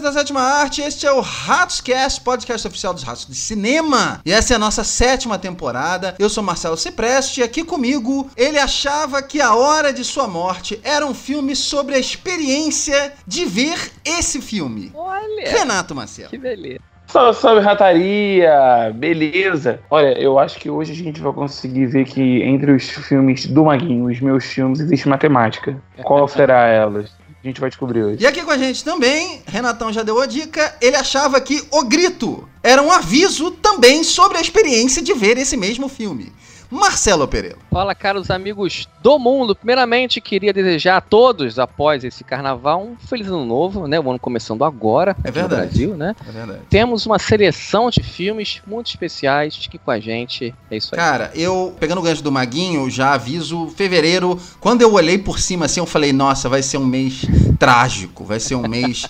Da sétima arte. Este é o Ratoscast, podcast oficial dos Ratos de Cinema. E essa é a nossa sétima temporada. Eu sou Marcelo Cipreste e aqui comigo ele achava que A Hora de Sua Morte era um filme sobre a experiência de ver esse filme. Olha! Renato Marcelo. Que beleza. Salve, salve, rataria! Beleza! Olha, eu acho que hoje a gente vai conseguir ver que entre os filmes do Maguinho, os meus filmes, existe matemática. Qual será elas? A gente vai descobrir hoje. E aqui com a gente também, Renatão já deu a dica, ele achava que O Grito era um aviso também sobre a experiência de ver esse mesmo filme. Marcelo Pereira. Fala, caros amigos do mundo. Primeiramente, queria desejar a todos, após esse carnaval, um feliz ano novo, né? O ano começando agora, É verdade. no Brasil, né? É verdade. Temos uma seleção de filmes muito especiais. Fique com a gente. É isso aí. Cara, eu, pegando o gancho do Maguinho, já aviso fevereiro. Quando eu olhei por cima assim, eu falei, nossa, vai ser um mês trágico, vai ser um mês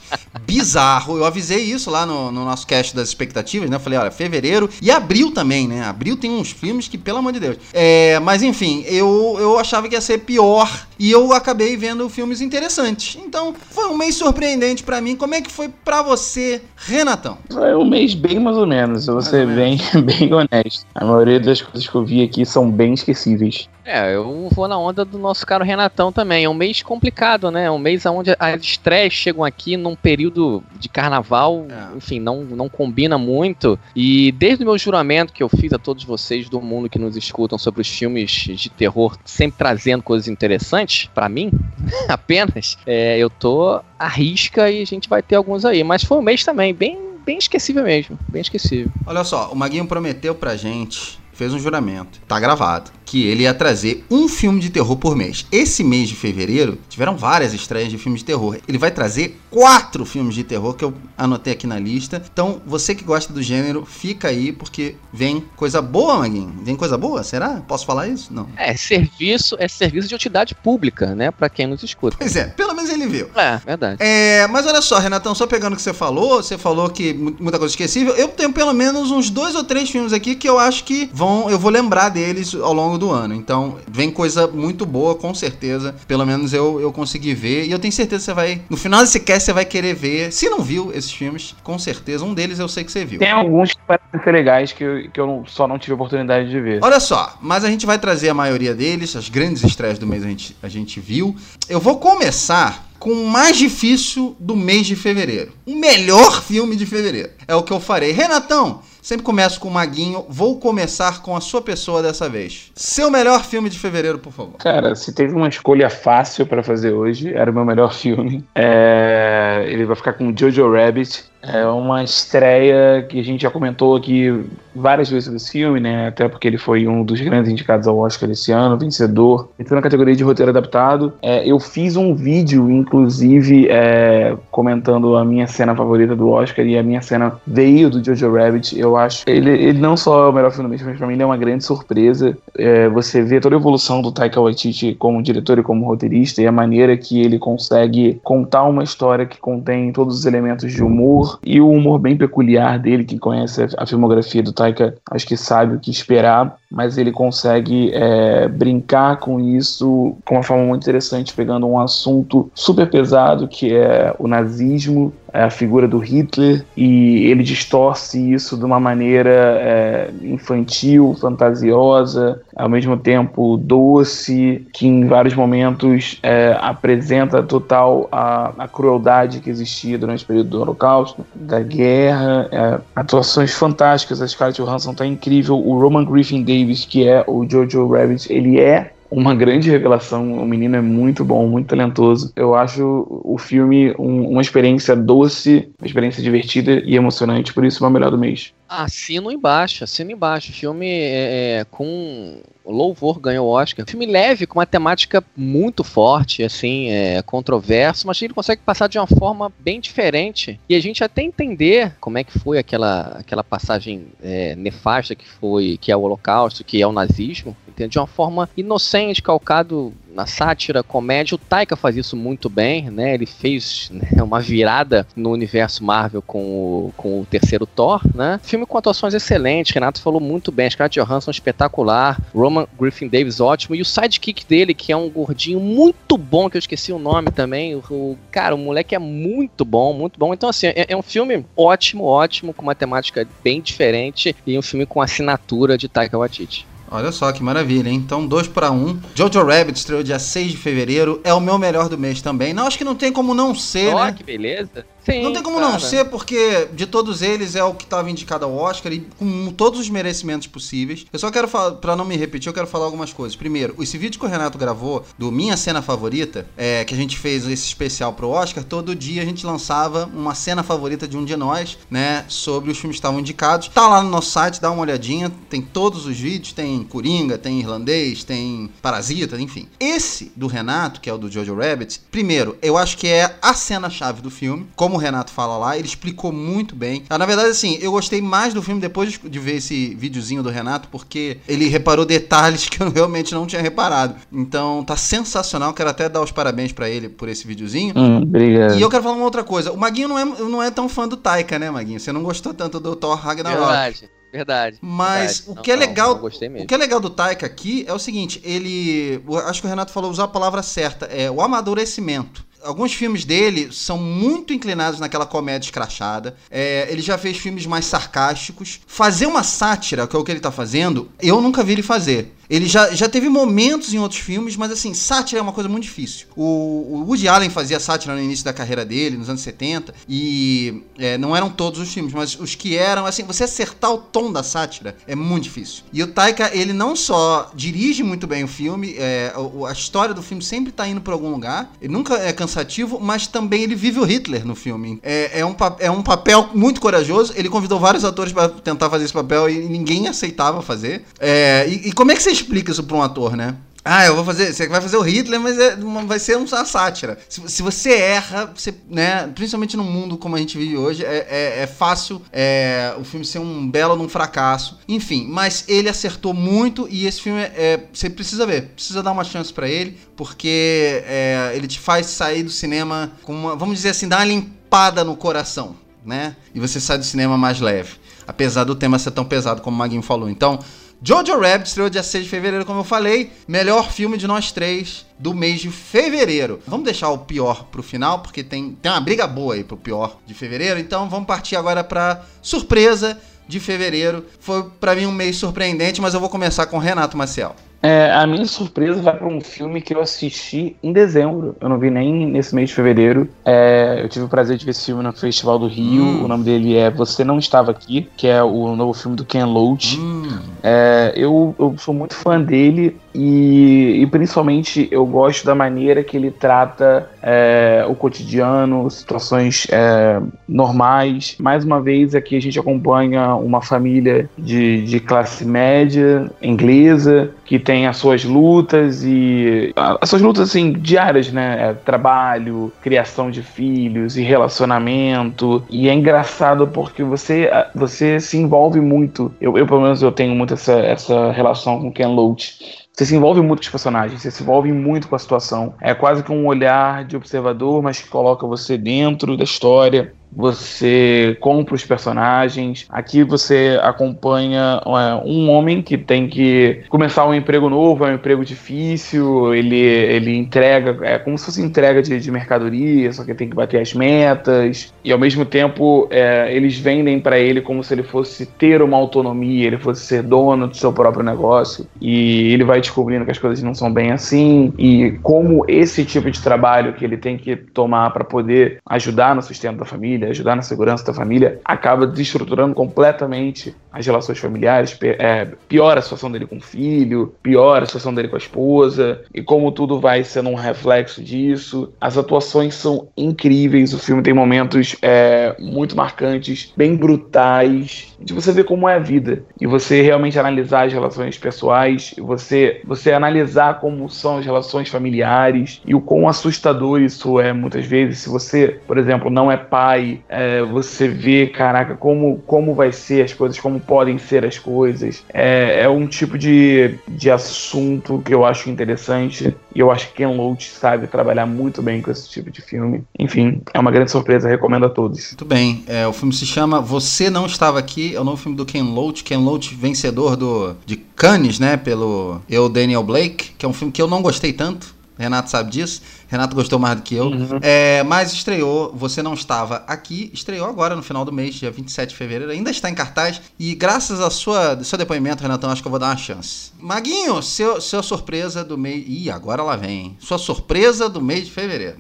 bizarro. Eu avisei isso lá no, no nosso cast das expectativas, né? Eu falei, olha, fevereiro e abril também, né? Abril tem uns filmes que, pelo amor de Deus. É, mas enfim, eu, eu achava que ia ser pior e eu acabei vendo filmes interessantes. Então, foi um mês surpreendente pra mim. Como é que foi pra você, Renatão? É um mês bem mais ou menos, eu vou ser bem, bem honesto. A maioria das coisas que eu vi aqui são bem esquecíveis. É, eu vou na onda do nosso caro Renatão também. É um mês complicado, né? É um mês onde as estreias chegam aqui num período de carnaval, É. enfim, não, não combina muito. E desde o meu juramento que eu fiz a todos vocês do mundo que nos escutam sobre os filmes de terror, sempre trazendo coisas interessantes, pra mim, apenas, é, eu tô à risca e a gente vai ter alguns aí. Mas foi um mês também, bem, bem esquecível mesmo. Bem esquecível. Olha só, o Maguinho prometeu pra gente, fez um juramento, tá gravado, que ele ia trazer um filme de terror por mês. Esse mês de fevereiro, tiveram várias estreias de filmes de terror. Ele vai trazer quatro filmes de terror que eu anotei aqui na lista. Então, você que gosta do gênero, fica aí, porque vem coisa boa, Maguinho. Vem coisa boa? Será? Posso falar isso? Não. É, serviço, é serviço de utilidade pública, né? Pra quem nos escuta. Pois é, pelo menos ele viu. É, verdade. É, mas olha só, Renatão, só pegando o que você falou, você falou que mu- muita coisa esquecível. Eu tenho pelo menos uns dois ou três filmes aqui que eu acho que vão, eu vou lembrar deles ao longo do ano. Então, vem coisa muito boa, com certeza. Pelo menos eu, eu consegui ver. E eu tenho certeza que você vai. No final desse cast, você vai querer ver. Se não viu esses filmes, com certeza. Um deles eu sei que você viu. Tem alguns que parecem ser legais que eu, que eu só não tive oportunidade de ver. Olha só, mas a gente vai trazer a maioria deles, as grandes estreias do mês a gente, a gente viu. Eu vou começar com o mais difícil do mês de fevereiro. O melhor filme de fevereiro. É o que eu farei. Renatão, sempre começo com o Maguinho. Vou começar com a sua pessoa dessa vez. Seu melhor filme de fevereiro, por favor. Cara, se teve uma escolha fácil pra fazer hoje, era o meu melhor filme. É, Ele vai ficar com Jojo Rabbit. É uma estreia que a gente já comentou aqui várias vezes desse filme, né? Até porque ele foi um dos grandes indicados ao Oscar esse ano, vencedor. Entrou na categoria de roteiro adaptado. É, eu fiz um vídeo, inclusive, é, comentando a minha cena favorita do Oscar e a minha cena veio do Jojo Rabbit. Eu acho ele, ele não só é o melhor filme do mas pra mim ele é uma grande surpresa. É, você vê toda a evolução do Taika Waititi como diretor e como roteirista e a maneira que ele consegue contar uma história que contém todos os elementos de humor e o humor bem peculiar dele. Quem conhece a, filmografia do Taika acho que sabe o que esperar, mas ele consegue é, brincar com isso com uma forma muito interessante, pegando um assunto super pesado que é o nazismo, a figura do Hitler, e ele distorce isso de uma maneira é, infantil, fantasiosa, ao mesmo tempo doce, que em vários momentos é, apresenta total a, a crueldade que existia durante o período do Holocausto, da guerra, é, atuações fantásticas, a Scarlett Johansson tá incrível, o Roman Griffin Davis, que é o Jojo Rabbit, ele é uma grande revelação. O menino é muito bom, muito talentoso. Eu acho o filme um- uma experiência doce, uma experiência divertida e emocionante. Por isso, o melhor do mês. Assino embaixo, assino embaixo. Filme é, é, com louvor ganhou Oscar. Filme leve, com uma temática muito forte, assim, é, controverso, mas ele consegue passar de uma forma bem diferente. E a gente até entender como é que foi aquela, aquela passagem é, nefasta que foi, que é o Holocausto, que é o nazismo, entende? de uma forma inocente, calcado na sátira, comédia. O Taika faz isso muito bem, né? Ele fez né, uma virada no universo Marvel com o, com o terceiro Thor, né? Filme com atuações excelentes, Renato falou muito bem, Scarlett Johansson espetacular, Roman Griffin Davis ótimo, e o sidekick dele, que é um gordinho muito bom, que eu esqueci o nome também, o, o cara, o moleque é muito bom, muito bom. Então, assim, é, é um filme ótimo, ótimo, com uma temática bem diferente, e um filme com assinatura de Taika Waititi. Olha só que maravilha, hein? Então, 2 para 1. Um. Jojo Rabbit estreou dia 6 de fevereiro. É o meu melhor do mês também. Não, acho que não tem como não ser, oh, né? que beleza. Sim, não tem como cara. não ser, porque de todos eles é o que estava indicado ao Oscar e com todos os merecimentos possíveis. Eu só quero falar, pra não me repetir, eu quero falar algumas coisas. Primeiro, esse vídeo que o Renato gravou do Minha Cena Favorita, é, que a gente fez esse especial pro Oscar, todo dia a gente lançava uma cena favorita de um de nós, né? Sobre os filmes que estavam indicados. Tá lá no nosso site, dá uma olhadinha. Tem todos os vídeos, tem Coringa, tem Irlandês, tem Parasita, enfim. Esse do Renato, que é o do Jojo Rabbit, primeiro, eu acho que é a cena-chave do filme. Como o Renato fala lá, ele explicou muito bem. Ah, na verdade, assim, eu gostei mais do filme depois de ver esse videozinho do Renato, porque ele reparou detalhes que eu realmente não tinha reparado. Então, tá sensacional. Quero até dar os parabéns para ele por esse videozinho. Hum, obrigado. E eu quero falar uma outra coisa. O Maguinho não é, não é tão fã do Taika, né, Maguinho? Você não gostou tanto do Thor Ragnarok. Verdade. Verdade. Mas verdade. o que é não, é legal, não, o que é legal do Taika aqui é o seguinte, ele, acho que o Renato falou usar a palavra certa, é o amadurecimento alguns filmes dele são muito inclinados naquela comédia escrachada. É, ele já fez filmes mais sarcásticos. Fazer uma sátira, que é o que ele tá fazendo, eu nunca vi ele fazer. Ele já, já teve momentos em outros filmes, mas assim, sátira é uma coisa muito difícil. O, o Woody Allen fazia sátira no início da carreira dele, nos anos 70, e é, não eram todos os filmes, mas os que eram, assim, você acertar o tom da sátira é muito difícil. E o Taika, ele não só dirige muito bem o filme, é, a, a, história do filme sempre tá indo para algum lugar, ele nunca é cansativo, mas também ele vive o Hitler no filme. É, é, um, é um papel muito corajoso, ele convidou vários atores para tentar fazer esse papel e ninguém aceitava fazer. É, e, e como é que você explica isso pra um ator, né? Ah, eu vou fazer. Você vai fazer o Hitler, mas é, vai ser uma sátira. Se, se, você erra, você, né, principalmente no mundo como a gente vive hoje, é, é, é fácil é, o filme ser um belo num fracasso. Enfim, mas ele acertou muito e esse filme é, você precisa ver, precisa dar uma chance para ele, porque é, ele te faz sair do cinema com uma, vamos dizer assim, dar uma limpada no coração, né? E você sai do cinema mais leve. Apesar do tema ser tão pesado como o Maguinho falou. Então, Jojo Rabbit estreou dia 6 de fevereiro, como eu falei. Melhor filme de nós três do mês de fevereiro. Vamos deixar o pior pro final, porque tem, tem uma briga boa aí pro pior de fevereiro. Então vamos partir agora pra surpresa de fevereiro. Foi para mim um mês surpreendente, mas eu vou começar com Renato Maciel. É, a minha surpresa vai para um filme que eu assisti em dezembro. Eu não vi nem nesse mês de fevereiro. É, eu tive o prazer de ver esse filme no Festival do Rio. Hum. O nome dele é Você Não Estava Aqui, que é o novo filme do Ken Loach. Hum. É, eu, eu sou muito fã dele e, e, principalmente eu gosto da maneira que ele trata é, o cotidiano, situações é, normais. Mais uma vez, aqui a gente acompanha uma família de, de classe média inglesa que tem as suas lutas e as suas lutas assim diárias, né? É, trabalho, criação de filhos e relacionamento. E é engraçado porque você você se envolve muito. Eu, eu pelo menos eu tenho muito essa, essa relação com Ken Loach você se envolve muito com os personagens, você se envolve muito com a situação. É quase que um olhar de observador, mas que coloca você dentro da história você compra os personagens. Aqui você acompanha é, um homem que tem que começar um emprego novo, é um emprego difícil, ele, ele entrega, é como se fosse entrega de, de mercadoria, só que tem que bater as metas, e ao mesmo tempo é, eles vendem para ele como se ele fosse ter uma autonomia, ele fosse ser dono do seu próprio negócio, e ele vai descobrindo que as coisas não são bem assim, e como esse tipo de trabalho que ele tem que tomar para poder ajudar no sustento da família família, ajudar na segurança da família, acaba desestruturando completamente as relações familiares, é, piora a situação dele com o filho, piora a situação dele com a esposa, e como tudo vai sendo um reflexo disso. As atuações são incríveis, o filme tem momentos é, muito marcantes, bem brutais, de você ver como é a vida, e você realmente analisar as relações pessoais, você, você analisar como são as relações familiares, e o quão assustador isso é muitas vezes, se você, por exemplo, não é pai, é, você vê, caraca, como, como vai ser as coisas, como podem ser as coisas. É, é um tipo de, de assunto que eu acho interessante e eu acho que Ken Loach sabe trabalhar muito bem com esse tipo de filme. Enfim, é uma grande surpresa, recomendo a todos. Muito bem, é, o filme se chama Você Não Estava Aqui, é o novo filme do Ken Loach. Ken Loach, vencedor do, de Cannes, né, pelo Eu, Daniel Blake, que é um filme que eu não gostei tanto. Renato sabe disso. Renato gostou mais do que eu. Uhum. É, mas estreou, você não estava aqui, estreou agora no final do mês, dia 27 de fevereiro. Ainda está em cartaz. E graças ao seu depoimento, Renatão, acho que eu vou dar uma chance. Maguinho, seu, sua surpresa do mês. Ih, agora lá vem. Sua surpresa do mês de fevereiro.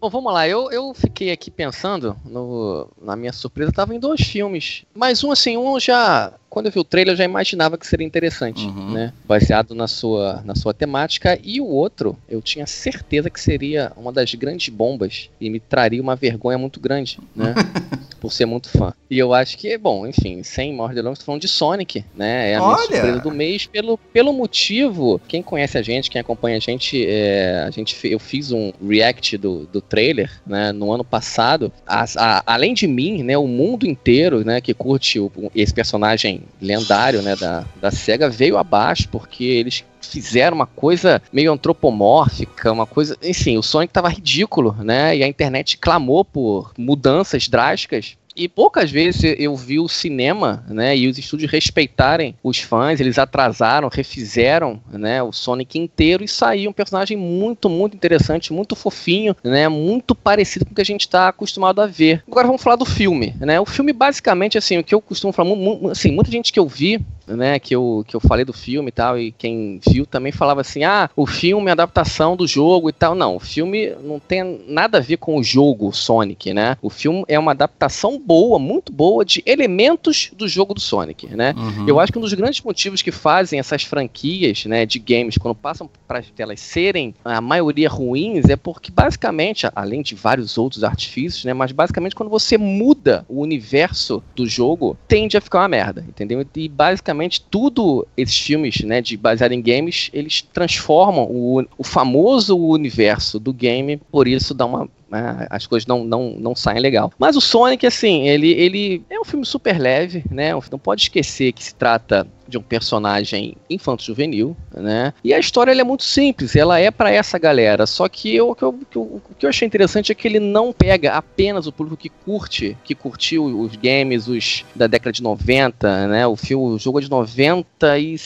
Bom, vamos lá. Eu, eu fiquei aqui pensando, no, na minha surpresa, tava em dois filmes. Mas um, assim, um já quando eu vi o trailer, eu já imaginava que seria interessante, uhum. né? Baseado na sua, na sua temática. E o outro, eu tinha certeza que seria uma das grandes bombas e me traria uma vergonha muito grande, né? Por ser muito fã. E eu acho que, bom, enfim, sem maior delongas, falando de Sonic, né? É a minha Olha. surpresa do mês pelo, pelo motivo. Quem conhece a gente, quem acompanha a gente, é, a gente eu fiz um react do, do trailer, né? No ano passado. A, a, além de mim, né? O mundo inteiro, né? Que curte o, esse personagem lendário né, da, da SEGA veio abaixo, porque eles fizeram uma coisa meio antropomórfica, uma coisa. Enfim, o Sonic tava ridículo, né? E a internet clamou por mudanças drásticas. E poucas vezes eu vi o cinema, né, e os estúdios respeitarem os fãs, eles atrasaram, refizeram, né, o Sonic inteiro e saiu um personagem muito, muito interessante, muito fofinho, né, muito parecido com o que a gente está acostumado a ver. Agora vamos falar do filme, né? O filme basicamente assim, o que eu costumo falar, assim, muita gente que eu vi né, que eu, que eu falei do filme e tal, e quem viu também falava assim: ah, o filme é adaptação do jogo e tal. Não, o filme não tem nada a ver com o jogo Sonic, né? O filme é uma adaptação boa, muito boa, de elementos do jogo do Sonic, né? Uhum. Eu acho que um dos grandes motivos que fazem essas franquias, né, de games, quando passam para elas serem a maioria ruins, é porque basicamente, além de vários outros artifícios, né, mas basicamente quando você muda o universo do jogo, tende a ficar uma merda, entendeu? E basicamente basicamente tudo esses filmes, né, de baseado em games, eles transformam o, o famoso universo do game, por isso dá uma né, as coisas não, não, não saem legal. Mas o Sonic, assim, ele, ele é um filme super leve, né? Não pode esquecer que se trata de um personagem infanto-juvenil, né? E a história é muito simples, ela é para essa galera. Só que eu, o, que eu, o que eu achei interessante é que ele não pega apenas o público que curte, que curtiu os games os da década de 90, né? O filme, o jogo é de 90 e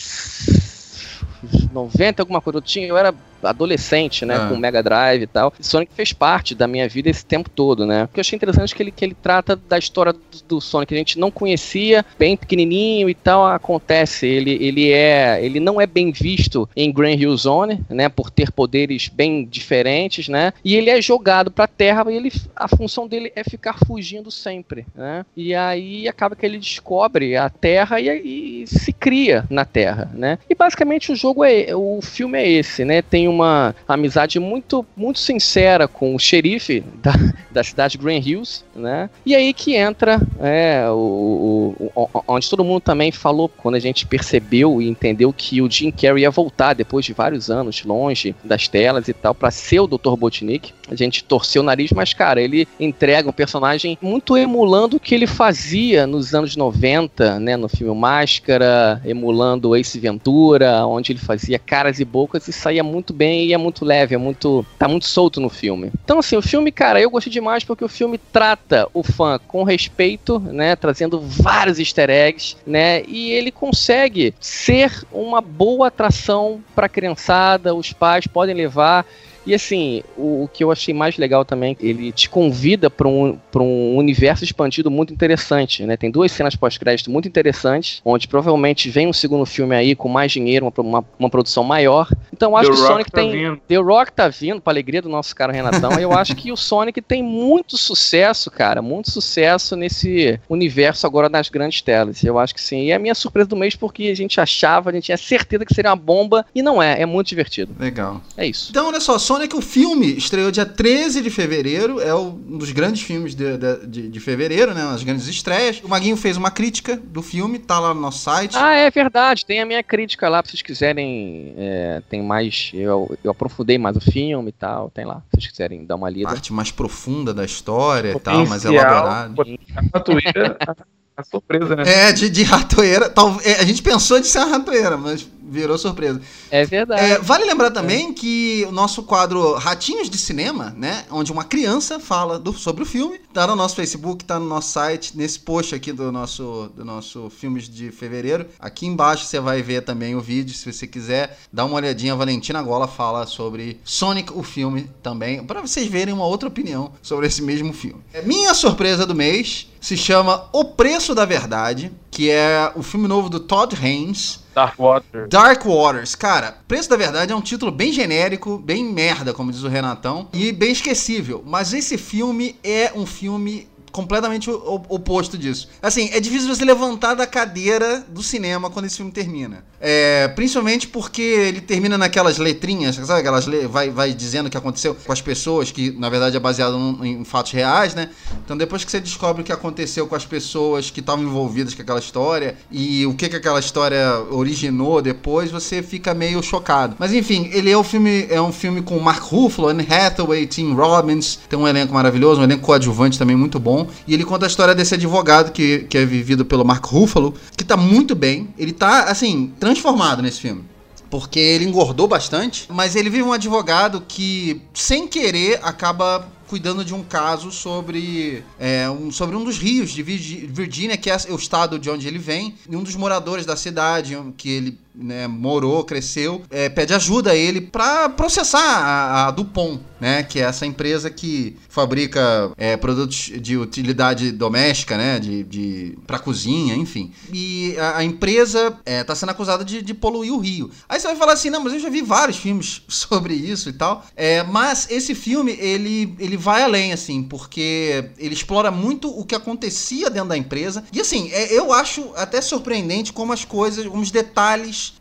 90 alguma coisa. Eu tinha, eu era adolescente, né? Ah. Com Mega Drive e tal. E Sonic fez parte da minha vida esse tempo todo, né? O que eu achei interessante é que ele, que ele trata da história do, do Sonic que a gente não conhecia, bem pequenininho e tal. Acontece, ele, ele é. Ele não é bem visto em Grand Hill Zone, né? Por ter poderes bem diferentes, né? E ele é jogado pra terra e ele, a função dele é ficar fugindo sempre, né? E aí acaba que ele descobre a terra e, e se cria na terra, né? E basicamente o jogo é. O filme é esse, né? Tem um uma amizade muito, muito sincera com o xerife da, da cidade de Green Hills, né? E aí que entra é, o, o, o, onde todo mundo também falou quando a gente percebeu e entendeu que o Jim Carrey ia voltar depois de vários anos longe das telas e tal para ser o Dr. Botnik. A gente torceu o nariz, mas cara, ele entrega um personagem muito emulando o que ele fazia nos anos 90, né, no filme Máscara, emulando Ace Ventura, onde ele fazia caras e bocas e saía muito bem bem e é muito leve, é muito. tá muito solto no filme. Então, assim, o filme, cara, eu gostei demais porque o filme trata o fã com respeito, né? Trazendo vários easter eggs, né? E ele consegue ser uma boa atração pra criançada, os pais podem levar. E assim, o, o, que eu achei mais legal também, ele te convida para um, um universo expandido muito interessante, né? Tem duas cenas pós-crédito muito interessantes, onde provavelmente vem um segundo filme aí com mais dinheiro, uma, uma, uma produção maior. Então eu acho The que o Sonic tá tem. Vindo. The Rock tá vindo, pra alegria do nosso cara Renatão. eu acho que o Sonic tem muito sucesso, cara, muito sucesso nesse universo agora nas grandes telas. Eu acho que sim. E é a minha surpresa do mês porque a gente achava, a gente tinha certeza que seria uma bomba, e não é, é muito divertido. Legal. É isso. Então, olha só, Sonic, o filme estreou dia 13 de fevereiro, é um dos grandes filmes de, de, de fevereiro, né? As grandes estreias. O Maguinho fez uma crítica do filme, tá lá no nosso site. Ah, é verdade, tem a minha crítica lá, pra vocês quiserem. É, tem mais. Eu, eu aprofundei mais o filme e tal, tem lá, se vocês quiserem dar uma lida. Parte mais profunda da história e tal, mais elaborada. A surpresa, né? É, de, de ratoeira. Tal, é, a gente pensou de ser uma ratoeira, mas virou surpresa. É verdade. É, vale lembrar também é. que o nosso quadro Ratinhos de Cinema, né? Onde uma criança fala do, sobre o filme, tá no nosso Facebook, tá no nosso site, nesse post aqui do nosso, do nosso Filmes de Fevereiro. Aqui embaixo você vai ver também o vídeo, se você quiser. Dá uma olhadinha, a Valentina Gola fala sobre Sonic, o filme também, para vocês verem uma outra opinião sobre esse mesmo filme. É, minha surpresa do mês se chama O Preço da Verdade, que é o filme novo do Todd Haynes. Dark Waters. Dark Waters. Cara, Preço da Verdade é um título bem genérico, bem merda, como diz o Renatão, e bem esquecível. Mas esse filme é um filme completamente oposto disso. Assim, é difícil você levantar da cadeira do cinema quando esse filme termina. É, principalmente porque ele termina naquelas letrinhas, sabe? Aquelas le vai, vai dizendo o que aconteceu com as pessoas, que na verdade é baseado em fatos reais, né? Então depois que você descobre o que aconteceu com as pessoas que estavam envolvidas com aquela história e o que, que aquela história originou depois, você fica meio chocado. Mas enfim, ele é um filme, é um filme com Mark Ruffalo, Anne Hathaway, Tim Robbins, tem um elenco maravilhoso, um elenco coadjuvante também muito bom. E ele conta a história desse advogado que, que é vivido pelo Mark Ruffalo, que tá muito bem. Ele tá, assim, transformado nesse filme porque ele engordou bastante, mas ele vive um advogado que, sem querer, acaba cuidando de um caso sobre, é, um, sobre um dos rios de Virgínia, que é o estado de onde ele vem, e um dos moradores da cidade, que ele né, morou, cresceu, é, pede ajuda a ele para processar a, a, Dupont, né, que é essa empresa que fabrica é, produtos de utilidade doméstica, né, de, de para cozinha, enfim. E a, a empresa está é, sendo acusada de, de, poluir o rio. Aí você vai falar assim, não, mas eu já vi vários filmes sobre isso e tal. É, mas esse filme ele, ele vai além, assim, porque ele explora muito o que acontecia dentro da empresa. E assim, é, eu acho até surpreendente como as coisas, como os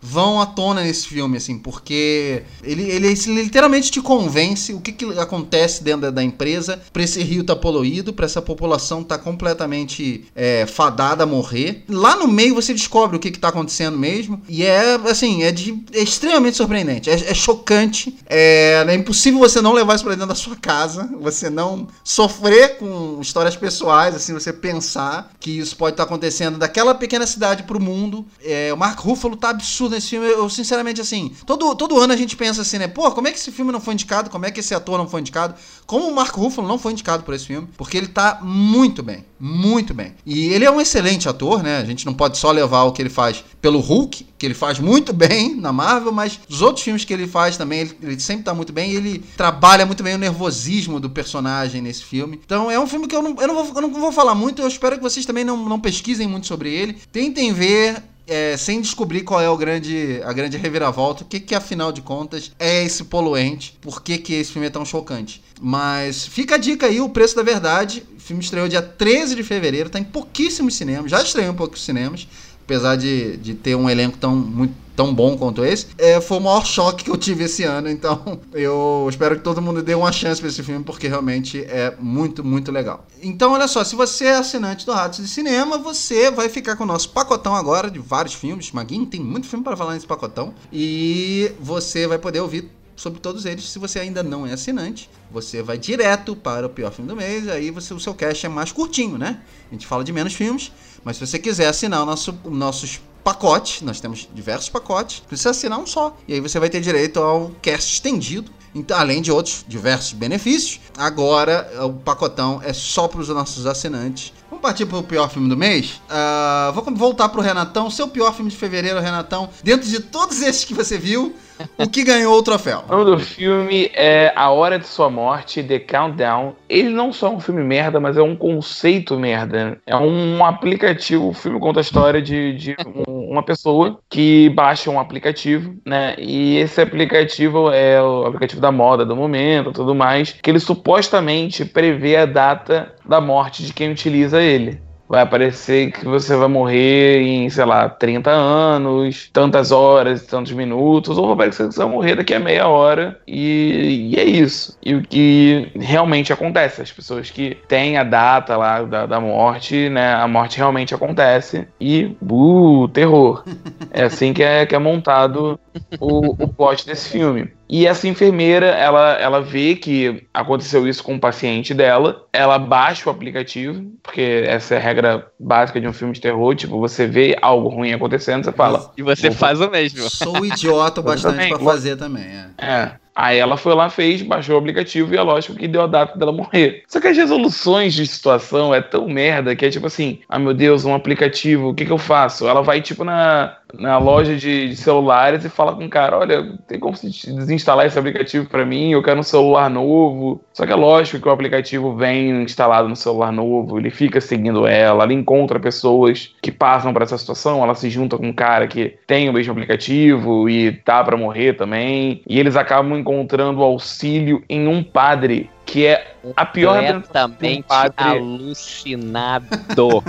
vão à tona nesse filme, assim, porque ele, ele, ele literalmente te convence o que, que acontece dentro da, da empresa para esse rio tá poluído, para essa população tá completamente é, fadada a morrer. Lá no meio você descobre o que, que tá acontecendo mesmo, e é, assim, é, de, é extremamente surpreendente, é, é chocante, é, é impossível você não levar isso pra dentro da sua casa, você não sofrer com histórias pessoais, assim, você pensar que isso pode estar tá acontecendo daquela pequena cidade pro mundo. É, o Mark Ruffalo tá absurdo absurdo nesse filme. Eu, sinceramente, assim, todo, todo ano a gente pensa assim, né? Pô, como é que esse filme não foi indicado? Como é que esse ator não foi indicado? Como o Marco Ruffalo não foi indicado por esse filme? Porque ele tá muito bem. Muito bem. E ele é um excelente ator, né? A gente não pode só levar o que ele faz pelo Hulk, que ele faz muito bem na Marvel, mas os outros filmes que ele faz também, ele, ele sempre tá muito bem e ele trabalha muito bem o nervosismo do personagem nesse filme. Então é um filme que eu não, eu não, vou, eu não vou falar muito, eu espero que vocês também não, não pesquisem muito sobre ele. Tentem ver, é, sem descobrir qual é o grande, a grande reviravolta, o que, que afinal de contas é esse poluente, por que, que esse filme é tão chocante. Mas fica a dica aí, o preço da verdade. O filme estreou dia 13 de fevereiro, tá em pouquíssimos cinemas, já estreou em poucos cinemas apesar de, de ter um elenco tão, muito, tão bom quanto esse, é, foi o maior choque que eu tive esse ano. Então, eu espero que todo mundo dê uma chance para esse filme, porque realmente é muito, muito legal. Então, olha só, se você é assinante do Ratos de Cinema, você vai ficar com o nosso pacotão agora de vários filmes. Maguinho tem muito filme para falar nesse pacotão. E você vai poder ouvir sobre todos eles. Se você ainda não é assinante, você vai direto para o pior filme do mês, aí você, o seu cast é mais curtinho, né? A gente fala de menos filmes, mas se você quiser assinar o nosso, nossos pacotes, nós temos diversos pacotes, precisa assinar um só. E aí você vai ter direito ao cast estendido, então, além de outros diversos benefícios. Agora o pacotão é só para os nossos assinantes. Vamos partir para o pior filme do mês? Uh, vou voltar para o Renatão. Seu pior filme de fevereiro, Renatão. Dentro de todos esses que você viu, o que ganhou o troféu? O nome do filme é A Hora de Sua Morte, The Countdown. Ele não só é um filme merda, mas é um conceito merda. É um aplicativo, o filme conta a história de, de uma pessoa que baixa um aplicativo, né? E esse aplicativo é o aplicativo da moda do momento, tudo mais, que ele supostamente prevê a data da morte de quem utiliza ele vai aparecer que você vai morrer em, sei lá, 30 anos, tantas horas, tantos minutos, ou vai aparecer que você vai morrer daqui a meia hora, e, e é isso. E o que realmente acontece, as pessoas que têm a data lá da, da morte, né, a morte realmente acontece, e, uh, terror. É assim que é, que é montado o, o plot desse filme. E essa enfermeira, ela, ela vê que aconteceu isso com o paciente dela, ela baixa o aplicativo, porque essa é a regra básica de um filme de terror, tipo, você vê algo ruim acontecendo, você fala. E você faz o mesmo. Sou idiota bastante pra fazer também. É. É. Aí ela foi lá, fez, baixou o aplicativo e é lógico que deu a data dela morrer. Só que as resoluções de situação é tão merda que é tipo assim: ah meu Deus, um aplicativo, o que, que eu faço? Ela vai tipo na, na loja de, de celulares e fala com o cara: olha, tem como desinstalar esse aplicativo para mim? Eu quero um celular novo. Só que é lógico que o aplicativo vem instalado no celular novo, ele fica seguindo ela, ela encontra pessoas que passam por essa situação, ela se junta com um cara que tem o mesmo aplicativo e tá para morrer também, e eles acabam encontrando auxílio em um padre que é a pior Completamente um padre... alucinado.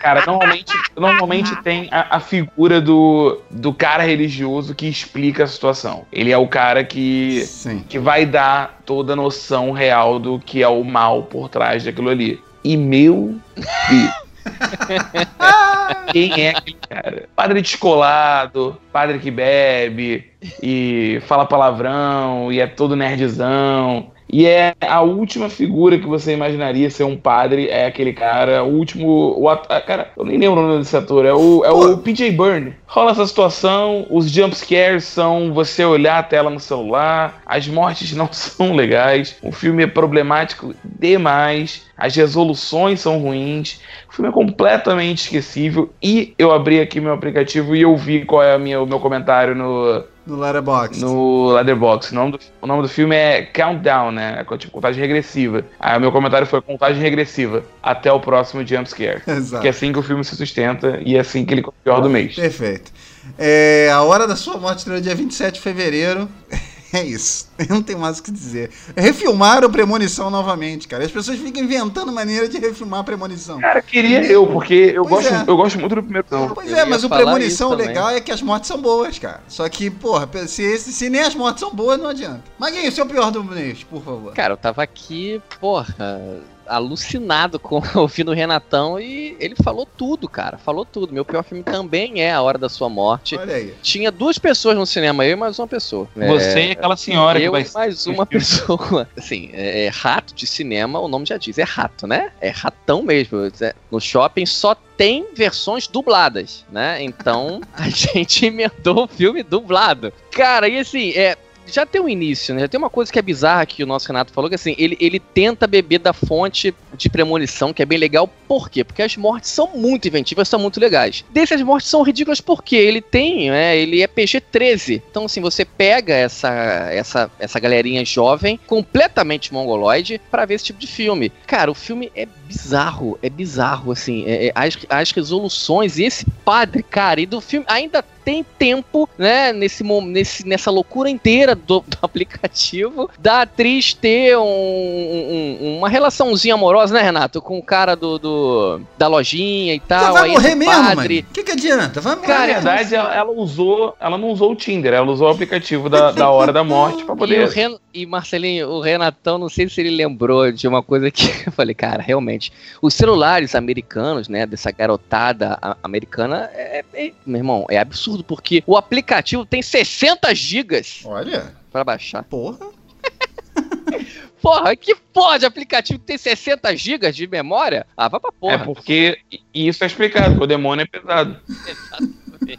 Cara, normalmente, normalmente tem a, a, figura do, do cara religioso que explica a situação. Ele é o cara que, que vai dar toda a noção real do que é o mal por trás daquilo ali. E meu Deus. Quem é aquele cara? Padre descolado, padre que bebe e fala palavrão e é todo nerdzão. E é a última figura que você imaginaria ser um padre, é aquele cara, o último. O ator, cara, eu nem lembro o nome desse ator, é o, é o PJ Byrne. Rola essa situação, os jumpscares são você olhar a tela no celular, as mortes não são legais, o filme é problemático demais, as resoluções são ruins, o filme é completamente esquecível. E eu abri aqui meu aplicativo e eu vi qual é minha, o meu comentário no, no Letterboxd. No Letterboxd. O nome, do, o nome do filme é Countdown, né? É tipo contagem regressiva. Aí o meu comentário foi contagem regressiva. Até o próximo jumpscare. Exato. Que é assim que o filme se sustenta e é assim que ele é o pior do mês. Perfeito. É, a Hora da Sua Morte estreou dia 27 de fevereiro. É isso. Eu não tenho mais o que dizer. Refilmaram Premonição novamente, cara. As pessoas ficam inventando maneira de refilmar Premonição. Cara, queria eu, porque eu, gosto, é. eu gosto muito do primeiro filme. Pois é, mas o Premonição legal é que as mortes são boas, cara. Só que, porra, se, se nem as mortes são boas, não adianta. Maguinho, seu pior do mês, por favor. Cara, eu tava aqui, porra alucinado com ouvindo o Renatão e ele falou tudo, cara. Falou tudo. Meu pior filme também é A Hora da Sua Morte. Olha aí. Tinha duas pessoas no cinema, eu e mais uma pessoa. Você é, e aquela senhora eu que vai. e mais uma pessoa. Assim, é, é, rato de cinema, o nome já diz, é rato, né? É ratão mesmo. É, no shopping só tem versões dubladas, né? Então a gente emendou o filme dublado. Cara, e assim, é, já tem um início, né? Já tem uma coisa que é bizarra que o nosso Renato falou, que assim, ele, ele tenta beber da fonte de premonição, que é bem legal. Por quê? Porque as mortes são muito inventivas, são muito legais. Dessas mortes são ridículas porque ele tem, né? Ele é PG-13. Então, assim, você pega essa, essa, essa galerinha jovem, completamente mongoloide, para ver esse tipo de filme. Cara, o filme é bizarro, é bizarro, assim. É, é, as, as resoluções e esse padre, cara, e do filme ainda tem tempo, né, nesse, nesse, nessa loucura inteira do, do aplicativo, da atriz ter um, um, uma relaçãozinha amorosa, né, Renato? Com o cara do, do da lojinha e tal. vai morrer mesmo, padre. mano. O que, que adianta? Vai morrer. Cara, na verdade, ela, ela, usou, ela não usou o Tinder, ela usou o aplicativo da, da hora da morte pra poder. E, Ren, e Marcelinho, o Renatão, não sei se ele lembrou de uma coisa que eu falei, cara, realmente, os celulares americanos, né, dessa garotada americana, é, é, meu irmão, é absurdo absurdo, porque o aplicativo tem 60 gigas. Olha. Pra baixar. Porra. Porra, que porra de aplicativo que tem 60 gigas de memória? Ah, vai pra porra. É porque isso é explicado, o demônio é pesado. Exatamente.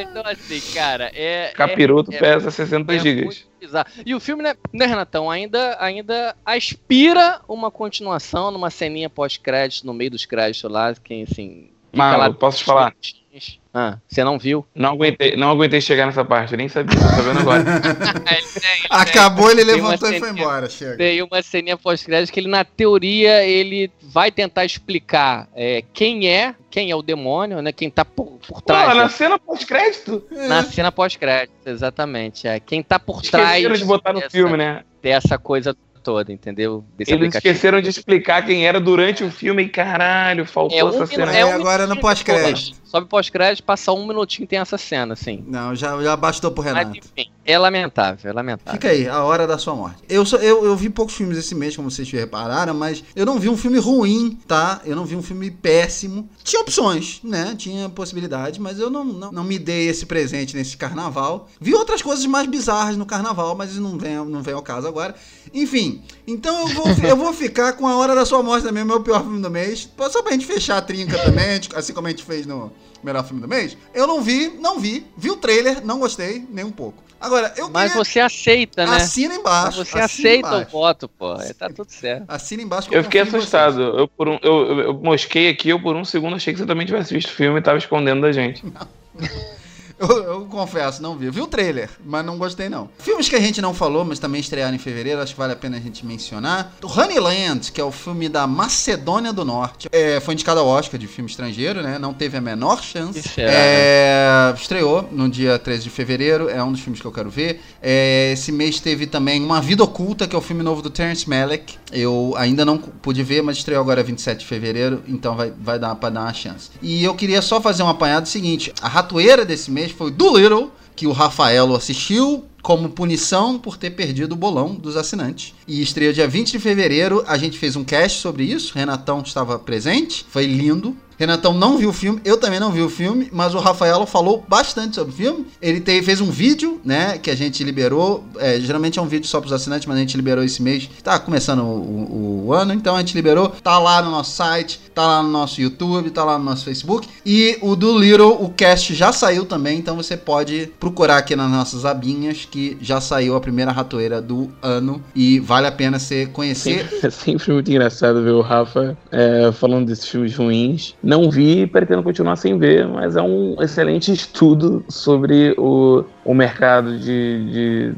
então, assim, cara, é. Capiroto é, pesa é, 60 é gigas. E o filme, né, né, Renatão, ainda, ainda aspira uma continuação numa ceninha pós-crédito, no meio dos créditos lá, quem assim. Mas, posso te falar? Ah, você não viu? Não aguentei, não aguentei chegar nessa parte, nem sabia, tô sabendo agora. Acabou, ele levantou e foi embora, chega. Tem uma ceninha pós-crédito que ele, na teoria, ele vai tentar explicar é, quem é, quem é o demônio, né? Quem tá por, por trás. Pô, na cena pós-crédito? Na cena pós-crédito, exatamente. É. Quem tá por Esqueceram trás. de botar no dessa, filme, né? Dessa coisa toda, entendeu? Desse Eles esqueceram de explicar quem era durante o filme e caralho, faltou é essa cena. É agora no pós-crédito. Sobe pós-crédito, passa um minutinho tem essa cena, assim. Não, já, já bastou pro Renato. Mas, enfim, é lamentável, é lamentável. Fica aí, a hora da sua morte. Eu, eu, eu vi poucos filmes esse mês, como vocês repararam, mas eu não vi um filme ruim, tá? Eu não vi um filme péssimo. Tinha opções, né? Tinha possibilidades, mas eu não, não, não me dei esse presente nesse carnaval. Vi outras coisas mais bizarras no carnaval, mas não vem, não vem ao caso agora. Enfim, então eu vou, eu vou ficar com a hora da sua morte também, meu pior filme do mês. Só pra gente fechar a trinca também, assim como a gente fez no melhor filme do mês. Eu não vi, não vi. Vi o trailer, não gostei, nem um pouco. Agora, eu Mas queria... você aceita, né? Assina embaixo. Mas você assina aceita embaixo. o voto, pô. Tá tudo certo. Assina embaixo que Eu fiquei assustado. Eu, por um, eu, eu, eu mosquei aqui, eu por um segundo achei que você também tivesse visto o filme e tava escondendo da gente. vocês. Eu, eu confesso, não vi. Eu vi o trailer, mas não gostei não. Filmes que a gente não falou, mas também estrearam em fevereiro, acho que vale a pena a gente mencionar. O Honeyland, que é o filme da Macedônia do Norte. É, foi indicado ao Oscar de filme estrangeiro, né? Não teve a menor chance. É, É, estreou no dia 13 de fevereiro, é um dos filmes que eu quero ver. É, esse mês teve também Uma Vida Oculta, que é o filme novo do Terence Malick. Eu ainda não pude ver, mas estreou agora 27 de fevereiro, então vai, vai dar pra dar uma chance. E eu queria só fazer um apanhado seguinte: a ratoeira desse mês foi Do Little, que o Rafaelo assistiu como punição por ter perdido o bolão dos assinantes. E estreia dia 20 de fevereiro. A gente fez um cast sobre isso. Renatão estava presente. Foi lindo. Renatão não viu o filme, eu também não vi o filme, mas o Rafaelo falou bastante sobre o filme. Ele te- fez um vídeo, né, que a gente liberou. é, geralmente é um vídeo só para os assinantes, mas a gente liberou esse mês. Tá começando o, o- o ano, então a gente liberou. Tá lá no nosso site, tá lá no nosso YouTube, tá lá no nosso Facebook. E o do Little, o cast já saiu também, então você pode procurar aqui nas nossas abinhas que já saiu a primeira ratoeira do ano e vale a pena você conhecer. É sempre muito engraçado ver o Rafa é, falando desses filmes ruins. Não vi e pretendo continuar sem ver, mas é um excelente estudo sobre o, o mercado de, de,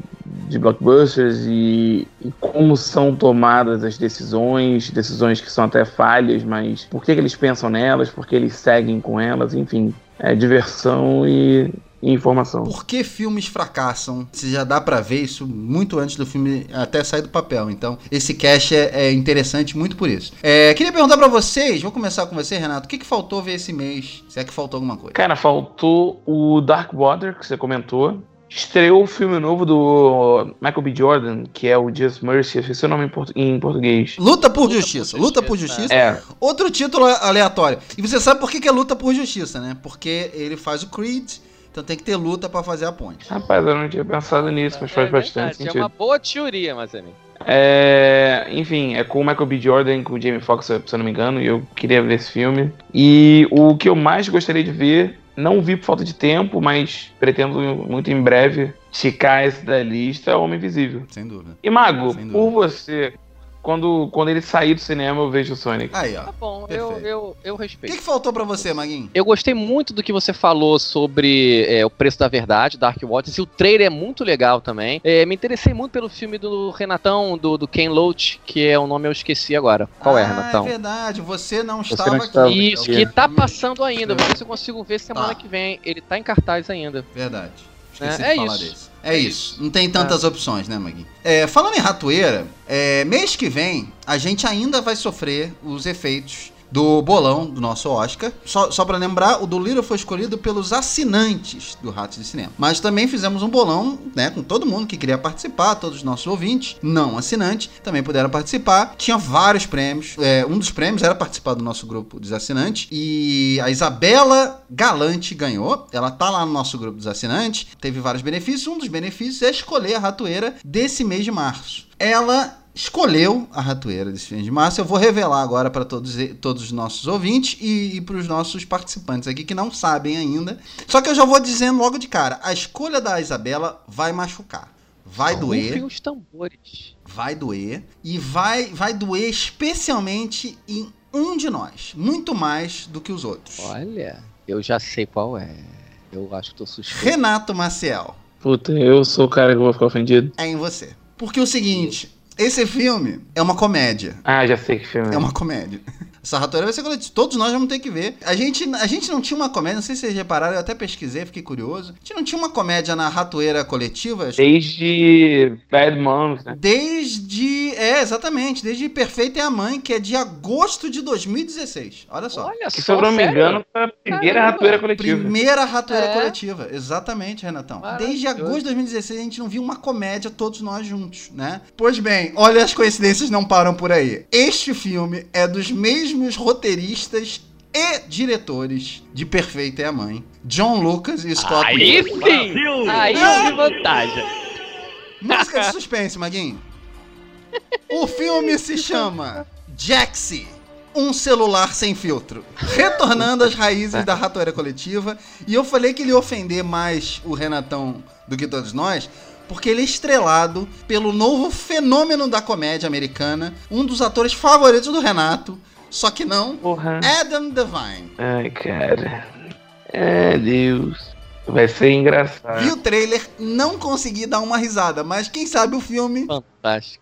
de blockbusters e, e como são tomadas as decisões, decisões que são até falhas, mas por que, que eles pensam nelas, por que eles seguem com elas, enfim. É diversão e, e informação. Por que filmes fracassam? Você já dá pra ver isso muito antes do filme até sair do papel. Então, esse cast é, é interessante muito por isso. É, queria perguntar pra vocês, vou começar com você, Renato. O que, que faltou ver esse mês? Se é que faltou alguma coisa. Cara, faltou o Dark Water, que você comentou. Estreou o filme novo do Michael B. Jordan, que é o Just Mercy. Eu esqueci o nome em, portu- em português. Luta por Luta Justiça. por Luta por Justiça. É, Outro título aleatório. E você sabe por que é Luta por Justiça, né? Porque ele faz o Creed, então tem que ter luta pra fazer a ponte. rapaz, eu não tinha pensado nisso, mas faz É bastante verdade, É sentido. uma boa teoria, mas amigo. É, enfim, é com o Michael B. Jordan, com o Jamie Foxx, se eu não me engano, e eu queria ver esse filme. E o que eu mais gostaria de ver, não vi por falta de tempo, mas pretendo muito em breve esticar esse da lista, é o Homem Invisível. Sem dúvida. E Mago, dúvida. por você, quando, quando ele sair do cinema, eu vejo o Sonic. Aí, ó. Tá bom, eu, Perfeito. eu, eu O respeito. que, que faltou pra você, Maguinho? Eu gostei muito do que você falou sobre é, o preço da verdade, Dark Waters, e o trailer é muito legal também. É, me interessei muito pelo filme do Renatão, do, do Ken Loach, que é o nome eu esqueci agora. Qual é, ah, Renatão? É verdade, você não Você estava não aqui. Isso, que tá passando ainda. Vou ver se eu consigo ver semana Tá. que vem. Ele tá em cartaz ainda. Verdade. Esqueci É, de é falar isso. desse. É, isso. Não tem tantas opções, né, Magui? É, falando em ratoeira, é, mês que vem a gente ainda vai sofrer os efeitos do bolão do nosso Oscar. Só, só para lembrar, o do Little foi escolhido pelos assinantes do Ratos de Cinema. Mas também fizemos um bolão, né, com todo mundo que queria participar, todos os nossos ouvintes, não assinantes, também puderam participar. Tinha vários prêmios. É, um dos prêmios era participar do nosso grupo dos assinantes. E a Isabela Galante ganhou. Ela tá lá no nosso grupo dos assinantes. Teve vários benefícios. Um dos benefícios é escolher a ratoeira desse mês de março. Ela escolheu a ratoeira desse mês de março. Eu vou revelar agora para todos, todos os nossos ouvintes e, e para os nossos participantes aqui que não sabem ainda. Só que eu já vou dizendo logo de cara: a escolha da Isabela vai machucar. Vai doer Rufem os tambores. vai doer e vai vai doer especialmente em um de nós, muito mais do que os outros. Olha, eu já sei qual é. Eu acho que tô suspeito. Renato Maciel, Puta, eu sou o cara que vou ficar ofendido. é em você. Porque o seguinte, esse filme é uma comédia. Ah, já sei que filme. É uma comédia. Essa ratoeira vai ser coletiva. Todos nós vamos ter que ver. A gente, a gente não tinha uma comédia, não sei se vocês repararam, eu até pesquisei, fiquei curioso. A gente não tinha uma comédia na ratoeira coletiva? Desde Bad Moms, né? Desde. É, exatamente. Desde Perfeita é a Mãe, que é de agosto de 2016. Olha só. Olha Que, se só, eu não me engano, foi a primeira Caramba. ratoeira coletiva. Primeira ratoeira É. coletiva, exatamente, Renatão. Desde Maravilhoso. agosto de 2016 a gente não viu uma comédia todos nós juntos, né? Pois bem, olha as coincidências não param por aí. Este filme é dos mesmos roteiristas e diretores de Perfeita é a Mãe, John Lucas e Scott Aí sim! Aí eu vi vantagem. Música de suspense, Maguinho. O filme se chama Jaxi. Um celular sem filtro. Retornando às raízes da ratoeira coletiva. E eu falei que ele ia ofender mais o Renatão do que todos nós, porque ele é estrelado pelo novo fenômeno da comédia americana, um dos atores favoritos do Renato, só que não, Porra. Adam Devine. Ai, cara. É, Deus. Vai ser engraçado. Vi o trailer, não consegui dar uma risada, mas quem sabe o filme Fantástico.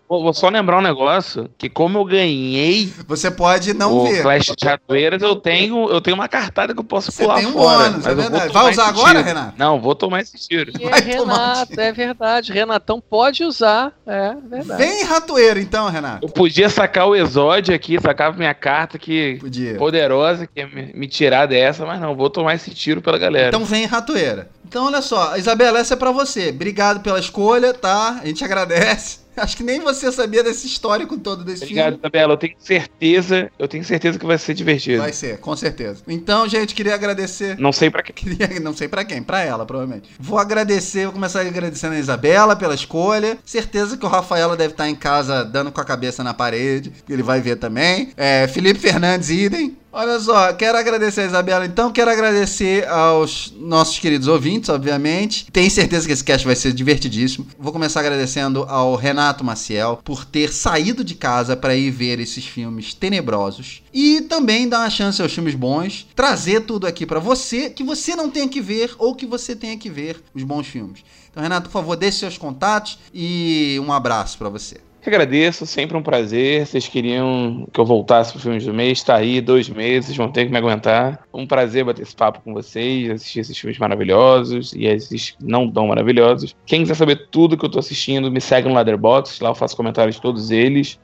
Vou vou só lembrar um negócio, que como eu ganhei você pode não o ver. Clash de Ratoeiras, eu tenho, eu tenho uma cartada que eu posso Você pular tem um fora. bônus, mas é verdade. Vai usar agora, tiro. Renato? Não, vou tomar esse tiro. É um Renato, é verdade. Renatão pode usar. É verdade. Vem ratoeiro então, Renato. Eu podia sacar o exódio aqui, sacava minha carta que Podia. poderosa, que ia me, me tirar dessa, mas não, vou tomar esse tiro pela galera. Então vem ratoeira. Então olha só, Isabela, essa é pra você. Obrigado pela escolha, tá? A gente agradece. Acho que nem você sabia desse histórico todo desse Obrigado, filme. Isabela. Eu tenho certeza, eu tenho certeza que vai ser divertido. Vai ser, com certeza. Então, gente, queria agradecer. Não sei pra quê. Queria, não sei pra quem, pra ela, provavelmente. Vou agradecer, vou começar agradecendo a Isabela pela escolha. Certeza que o Rafaela deve estar em casa dando com a cabeça na parede, ele vai ver também. É, Felipe Fernandes, idem. Olha só, quero agradecer a Isabela, então quero agradecer aos nossos queridos ouvintes, obviamente. Tenho certeza que esse cast vai ser divertidíssimo. Vou começar agradecendo ao Renato Maciel por ter saído de casa para ir ver esses filmes tenebrosos e também dar uma chance aos filmes bons, trazer tudo aqui para você que você não tenha que ver ou que você tenha que ver os bons filmes. Então, Renato, por favor, deixe seus contatos e um abraço para você. Que agradeço, sempre um prazer. Vocês queriam que eu voltasse pro Filmes do Mês, tá aí, dois meses, vão ter que me aguentar. Um prazer bater esse papo com vocês, assistir esses filmes maravilhosos e esses não tão maravilhosos. Quem quiser saber tudo que eu tô assistindo, me segue no Leatherbox, lá eu faço comentários de todos eles.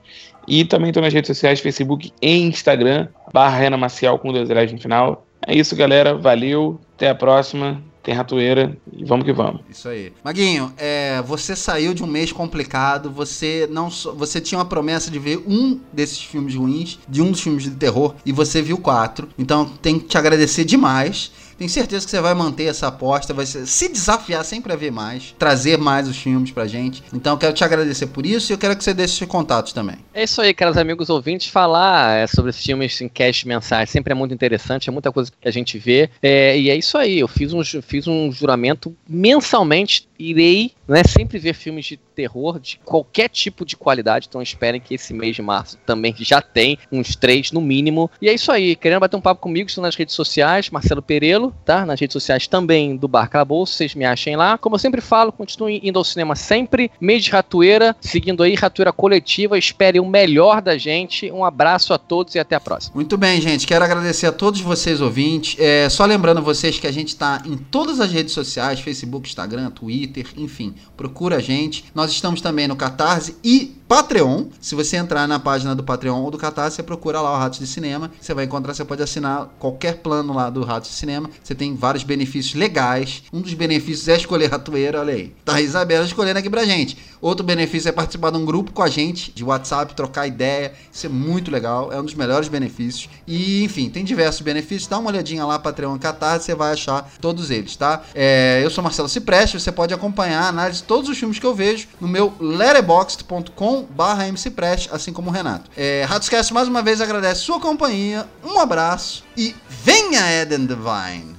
E também tô nas redes sociais, Facebook e Instagram, barra Rena Maciel com dois no final. É isso, galera. Valeu, até a próxima. Tem ratoeira e vamos que vamos. Isso aí. Maguinho, é, você saiu de um mês complicado, você não você tinha uma promessa de ver um desses filmes ruins, de um dos filmes de terror, e você viu quatro. Então tenho que te agradecer demais. Tenho certeza que você vai manter essa aposta, vai se desafiar sempre a ver mais, trazer mais os filmes pra gente. Então eu quero te agradecer por isso e eu quero que você deixe seus contatos também. É isso aí, caros amigos ouvintes. Falar é, sobre esses filmes em cast mensais sempre é muito interessante, é muita coisa que a gente vê. É, e é isso aí, eu fiz um, fiz um juramento mensalmente. Irei né, sempre ver filmes de terror de qualquer tipo de qualidade. Então esperem que esse mês de março também já tem uns três no mínimo. E é isso aí. Querendo bater um papo comigo, estou nas redes sociais, Marcelo Perelo, tá? Nas redes sociais também do Bar Calabouço, vocês me achem lá. Como eu sempre falo, continue indo ao cinema sempre. Mês de Ratoeira, seguindo aí Ratoeira Coletiva. Espere o melhor da gente. Um abraço a todos e até a próxima. Muito bem, gente. Quero agradecer a todos vocês ouvintes. É, só lembrando vocês que a gente está em todas as redes sociais: Facebook, Instagram, Twitter, enfim. Procura a gente. Nós estamos também no Catarse e Patreon. Se você entrar na página do Patreon ou do Catarse, você procura lá o Ratos de Cinema. Você vai encontrar, você pode assinar qualquer plano lá do Ratos de Cinema. Você tem vários benefícios legais. Um dos benefícios é escolher ratoeira, olha aí. Tá a Isabela escolhendo aqui pra gente. Outro benefício é participar de um grupo com a gente, de WhatsApp, trocar ideia. Isso é muito legal, é um dos melhores benefícios. E, enfim, tem diversos benefícios. Dá uma olhadinha lá, Patreon Catarse, você vai achar todos eles, tá? É, eu sou Marcelo Cipreste, você pode acompanhar a análise de todos os filmes que eu vejo no meu letterboxd.com barra mcpreste, assim como o Renato. É, Ratoscast, mais uma vez, agradece sua companhia, um abraço e venha, Eden Divine!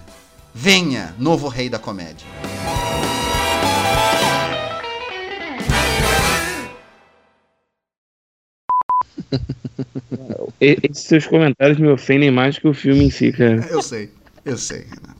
Venha, novo rei da comédia. Esses seus comentários me ofendem mais que o filme em si, cara. Eu sei, eu sei, Renato.